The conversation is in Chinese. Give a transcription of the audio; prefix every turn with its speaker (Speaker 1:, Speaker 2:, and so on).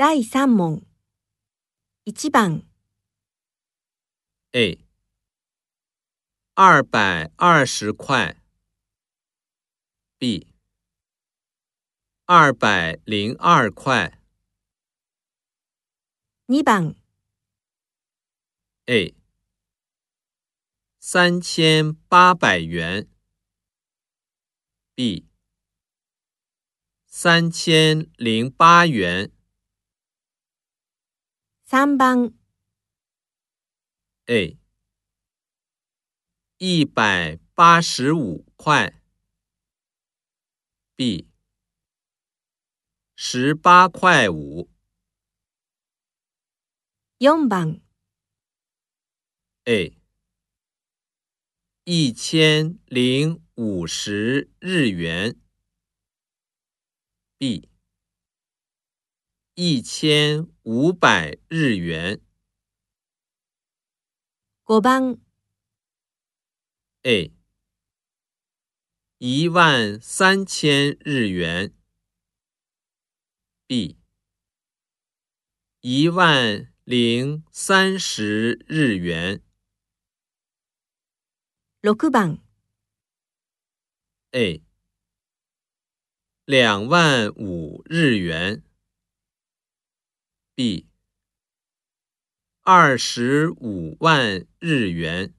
Speaker 1: 第三問，一番
Speaker 2: ，A，二百二十块 b 二百零二块
Speaker 1: 二番
Speaker 2: ，A，三千八百元，B，三千零八元。
Speaker 1: 三番
Speaker 2: ，A，一百八十五块，B，十八块五。
Speaker 1: 四番
Speaker 2: ，A，一千零五十日元，B。一千五百日元。
Speaker 1: 五番。
Speaker 2: A，一万三千日元。B，一万零三十日元。
Speaker 1: 六番。
Speaker 2: A，两万五日元。B，二十五万日元。